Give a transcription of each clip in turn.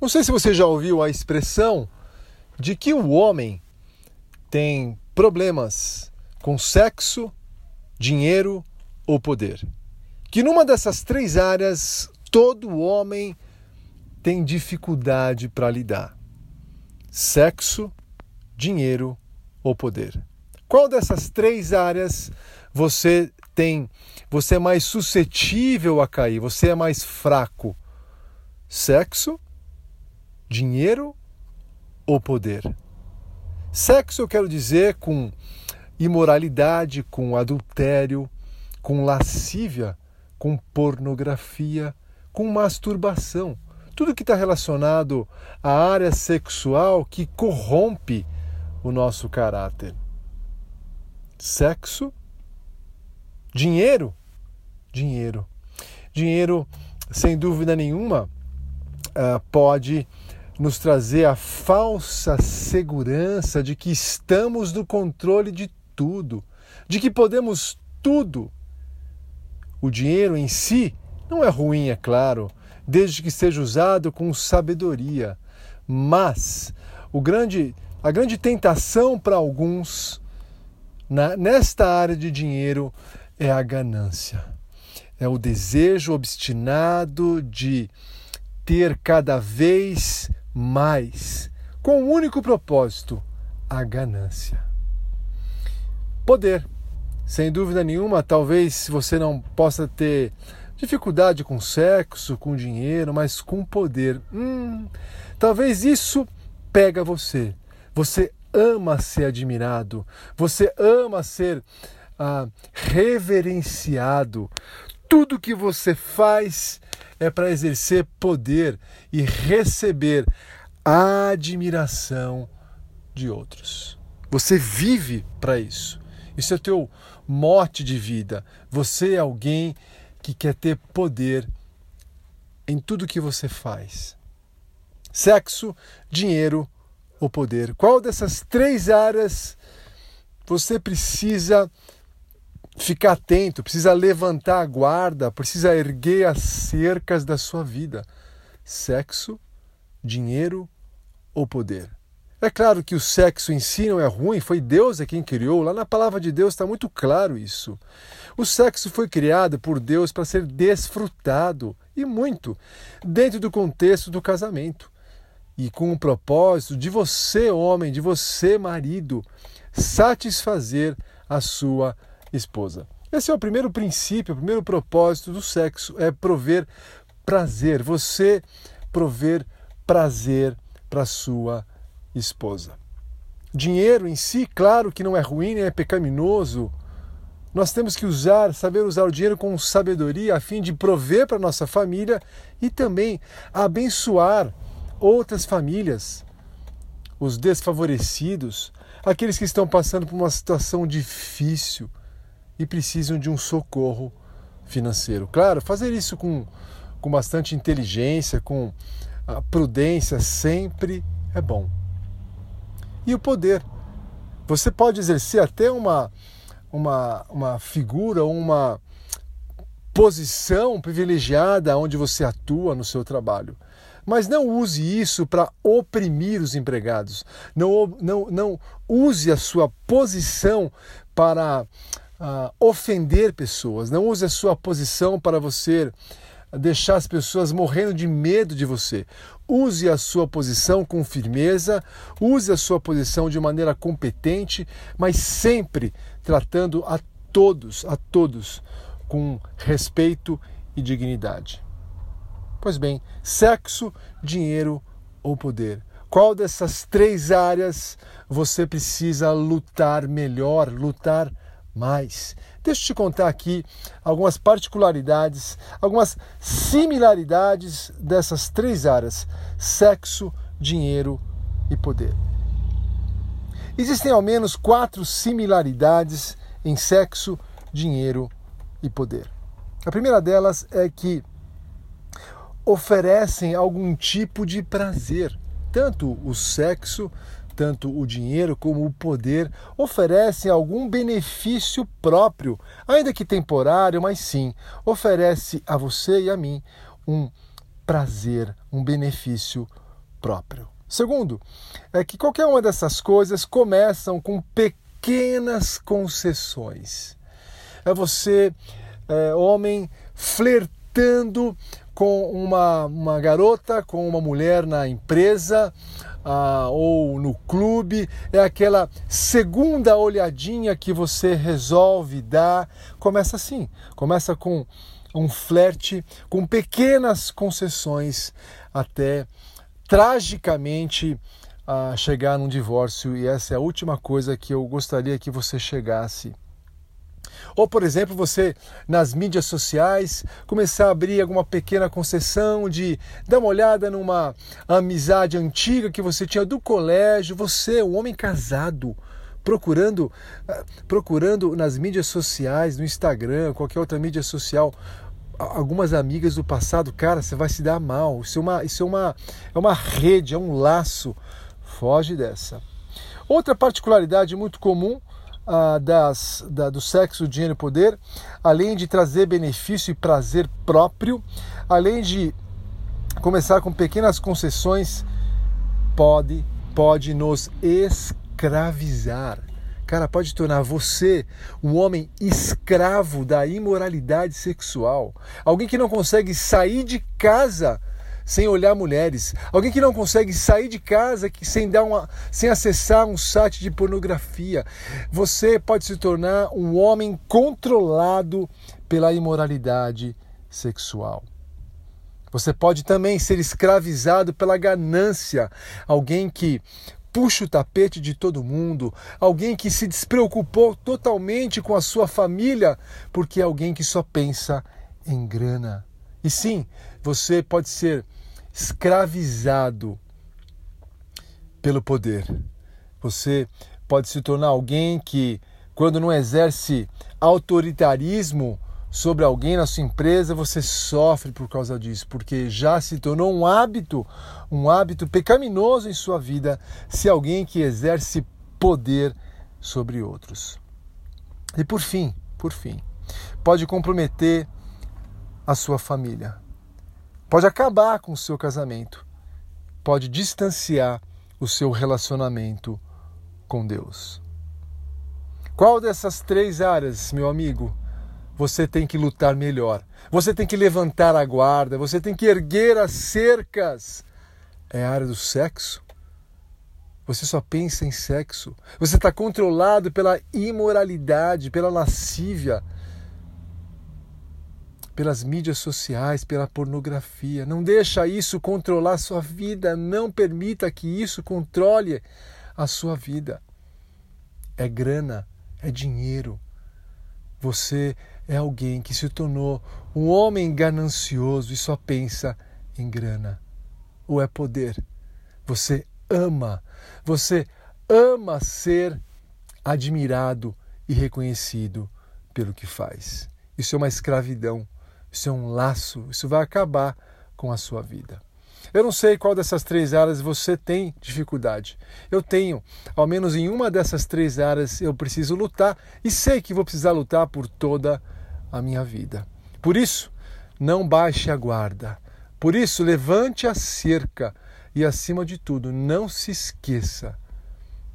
Não sei se você já ouviu a expressão de que o homem tem problemas com sexo, dinheiro ou poder. Que numa dessas três áreas todo homem tem dificuldade para lidar: sexo, dinheiro ou poder. Qual dessas três áreas você tem, você é mais suscetível a cair, você é mais fraco? Sexo, dinheiro ou poder? Sexo eu quero dizer com imoralidade, com adultério, com lascívia, com pornografia, com masturbação. Tudo que está relacionado à área sexual que corrompe o nosso caráter. Sexo, dinheiro, dinheiro. Dinheiro, sem dúvida nenhuma, ah, pode nos trazer a falsa segurança de que estamos no controle de tudo, de que podemos tudo. O dinheiro em si não é ruim, é claro, desde que seja usado com sabedoria, mas o grande, a grande tentação para alguns na, nesta área de dinheiro é a ganância. É o desejo obstinado de ter cada vez mais, com um único propósito: a ganância. Poder. Sem dúvida nenhuma, talvez você não possa ter dificuldade com sexo, com dinheiro, mas com poder. Hum, talvez isso pega você. Você ama ser admirado, você ama ser ah, reverenciado. Tudo que você faz é para exercer poder e receber a admiração de outros. Você vive para isso. Isso é o teu mote de vida. Você é alguém que quer ter poder em tudo que você faz. Sexo, dinheiro ou poder. Qual dessas três áreas você precisa ficar atento, precisa levantar a guarda, precisa erguer as cercas da sua vida: sexo, dinheiro ou poder. É claro que o sexo em si não é ruim, foi Deus é quem criou. Lá na palavra de Deus está muito claro isso. O sexo foi criado por Deus para ser desfrutado, e muito, dentro do contexto do casamento. E com o propósito de você, homem, de você, marido, satisfazer a sua esposa. Esse é o primeiro princípio, o primeiro propósito do sexo, é prover prazer. Você prover prazer para sua esposa. Dinheiro em si, claro que não é ruim, é pecaminoso. Nós temos que usar, saber usar o dinheiro com sabedoria a fim de prover para nossa família e também abençoar outras famílias, os desfavorecidos, aqueles que estão passando por uma situação difícil e precisam de um socorro financeiro. Claro, fazer isso com, com bastante inteligência, com prudência sempre é bom. E o poder. Você pode exercer até uma, uma, uma figura, uma posição privilegiada onde você atua no seu trabalho. Mas não use isso para oprimir os empregados. Não, não, não use a sua posição para uh, ofender pessoas. Não use a sua posição para você deixar as pessoas morrendo de medo de você. Use a sua posição com firmeza, use a sua posição de maneira competente, mas sempre tratando a todos, a todos com respeito e dignidade. Pois bem, sexo, dinheiro ou poder. Qual dessas três áreas você precisa lutar melhor, lutar mais? Deixa eu te contar aqui algumas particularidades, algumas similaridades dessas três áreas: sexo, dinheiro e poder. Existem ao menos quatro similaridades em sexo, dinheiro e poder. A primeira delas é que oferecem algum tipo de prazer. Tanto o sexo tanto o dinheiro como o poder oferecem algum benefício próprio, ainda que temporário, mas sim, oferece a você e a mim um prazer, um benefício próprio. Segundo, é que qualquer uma dessas coisas começam com pequenas concessões. É você, é, homem, flertando com uma, uma garota, com uma mulher na empresa, ah, ou no clube, é aquela segunda olhadinha que você resolve dar. Começa assim, começa com um flerte, com pequenas concessões, até tragicamente ah, chegar num divórcio. E essa é a última coisa que eu gostaria que você chegasse ou, por exemplo, você nas mídias sociais começar a abrir alguma pequena concessão de dar uma olhada numa amizade antiga que você tinha do colégio, você, um homem casado, procurando ah, procurando nas mídias sociais, no Instagram, qualquer outra mídia social, algumas amigas do passado, cara, você vai se dar mal. Isso é uma, isso é uma, é uma rede, é um laço. Foge dessa. Outra particularidade muito comum ah, das, da, do sexo, dinheiro e poder, além de trazer benefício e prazer próprio, além de começar com pequenas concessões, pode, pode nos escravizar. Cara, pode tornar você um homem escravo da imoralidade sexual. Alguém que não consegue sair de casa sem olhar mulheres, alguém que não consegue sair de casa sem dar uma, sem acessar um site de pornografia. Você pode se tornar um homem controlado pela imoralidade sexual. Você pode também ser escravizado pela ganância, alguém que puxa o tapete de todo mundo, alguém que se despreocupou totalmente com a sua família, porque é alguém que só pensa em grana. E sim, você pode ser escravizado pelo poder. Você pode se tornar alguém que, quando não exerce autoritarismo sobre alguém na sua empresa, você sofre por causa disso, porque já se tornou um hábito, um hábito pecaminoso em sua vida, se alguém que exerce poder sobre outros. E por fim, por fim, pode comprometer a sua família pode acabar com o seu casamento, pode distanciar o seu relacionamento com Deus. Qual dessas três áreas, meu amigo, você tem que lutar melhor? Você tem que levantar a guarda, você tem que erguer as cercas. É a área do sexo? Você só pensa em sexo. Você está controlado pela imoralidade, pela lascívia, pelas mídias sociais, pela pornografia. Não deixa isso controlar a sua vida, não permita que isso controle a sua vida. É grana, é dinheiro. Você é alguém que se tornou um homem ganancioso e só pensa em grana. Ou é poder. Você ama, você ama ser admirado e reconhecido pelo que faz. Isso é uma escravidão isso é um laço, isso vai acabar com a sua vida. Eu não sei qual dessas três áreas você tem dificuldade. Eu tenho, ao menos em uma dessas três áreas eu preciso lutar e sei que vou precisar lutar por toda a minha vida. Por isso, não baixe a guarda. Por isso, levante a cerca e, acima de tudo, não se esqueça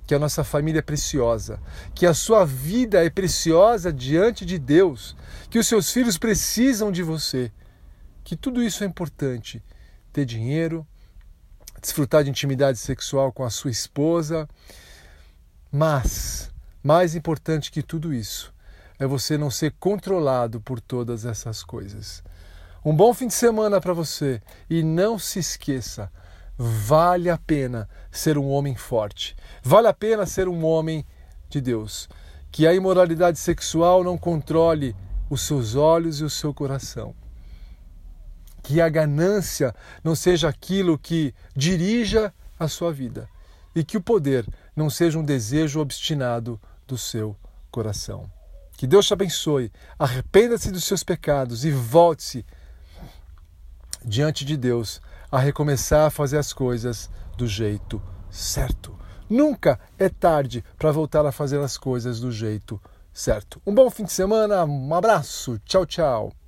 que a nossa família é preciosa, que a sua vida é preciosa diante de Deus, que os seus filhos precisam de você, que tudo isso é importante. Ter dinheiro, desfrutar de intimidade sexual com a sua esposa, mas mais importante que tudo isso é você não ser controlado por todas essas coisas. Um bom fim de semana para você e não se esqueça vale a pena ser um homem forte, vale a pena ser um homem de Deus. Que a imoralidade sexual não controle os seus olhos e o seu coração. Que a ganância não seja aquilo que dirija a sua vida. E que o poder não seja um desejo obstinado do seu coração. Que Deus te abençoe, arrependa-se dos seus pecados e volte-se diante de Deus a recomeçar a fazer as coisas do jeito certo. Nunca é tarde para voltar a fazer as coisas do jeito certo. Um bom fim de semana, um abraço, tchau, tchau.